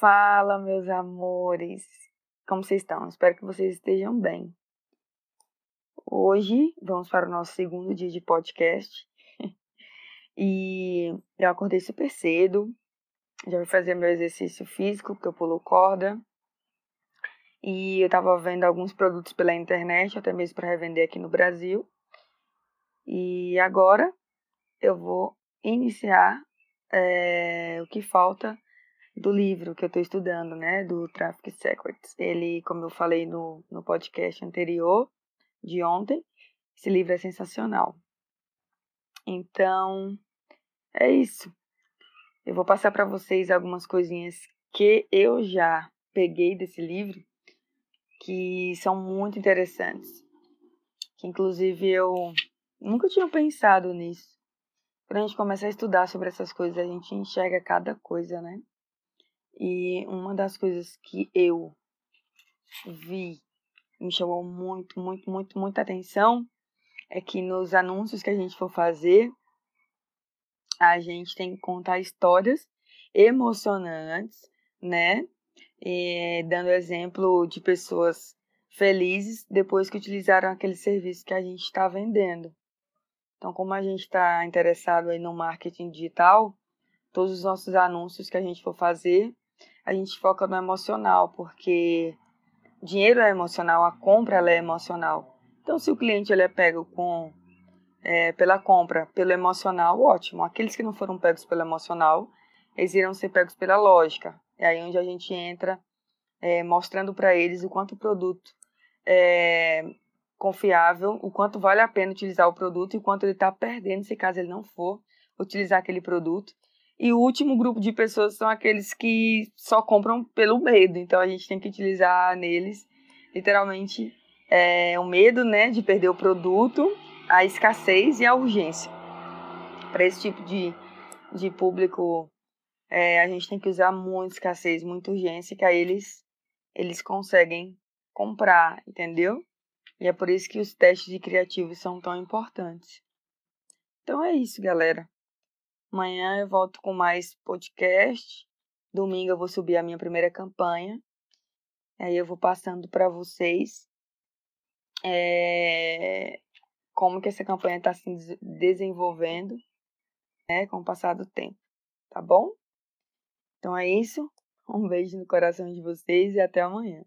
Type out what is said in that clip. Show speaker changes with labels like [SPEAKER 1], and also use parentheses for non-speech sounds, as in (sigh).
[SPEAKER 1] Fala, meus amores! Como vocês estão? Espero que vocês estejam bem. Hoje vamos para o nosso segundo dia de podcast. (laughs) e eu acordei super cedo. Já fui fazer meu exercício físico, porque eu pulo corda. E eu estava vendo alguns produtos pela internet, até mesmo para revender aqui no Brasil. E agora eu vou iniciar é, o que falta do livro que eu estou estudando, né, do Traffic Secrets. Ele, como eu falei no, no podcast anterior, de ontem, esse livro é sensacional. Então, é isso. Eu vou passar para vocês algumas coisinhas que eu já peguei desse livro, que são muito interessantes. Que inclusive eu nunca tinha pensado nisso. Quando a gente começa a estudar sobre essas coisas, a gente enxerga cada coisa, né? E uma das coisas que eu vi me chamou muito, muito, muito, muita atenção é que nos anúncios que a gente for fazer, a gente tem que contar histórias emocionantes, né? E, dando exemplo de pessoas felizes depois que utilizaram aquele serviço que a gente está vendendo. Então, como a gente está interessado aí no marketing digital, todos os nossos anúncios que a gente for fazer a gente foca no emocional, porque dinheiro é emocional, a compra ela é emocional. Então, se o cliente ele é pego com é, pela compra, pelo emocional, ótimo. Aqueles que não foram pegos pelo emocional, eles irão ser pegos pela lógica. É aí onde a gente entra é, mostrando para eles o quanto o produto é confiável, o quanto vale a pena utilizar o produto e o quanto ele está perdendo se caso ele não for utilizar aquele produto. E o último grupo de pessoas são aqueles que só compram pelo medo. Então a gente tem que utilizar neles, literalmente, é, o medo né, de perder o produto, a escassez e a urgência. Para esse tipo de, de público, é, a gente tem que usar muito escassez, muita urgência, que aí eles, eles conseguem comprar, entendeu? E é por isso que os testes de criativos são tão importantes. Então é isso, galera. Amanhã eu volto com mais podcast. Domingo eu vou subir a minha primeira campanha. Aí eu vou passando para vocês é, como que essa campanha está se desenvolvendo né, com o passar do tempo. Tá bom? Então é isso. Um beijo no coração de vocês e até amanhã.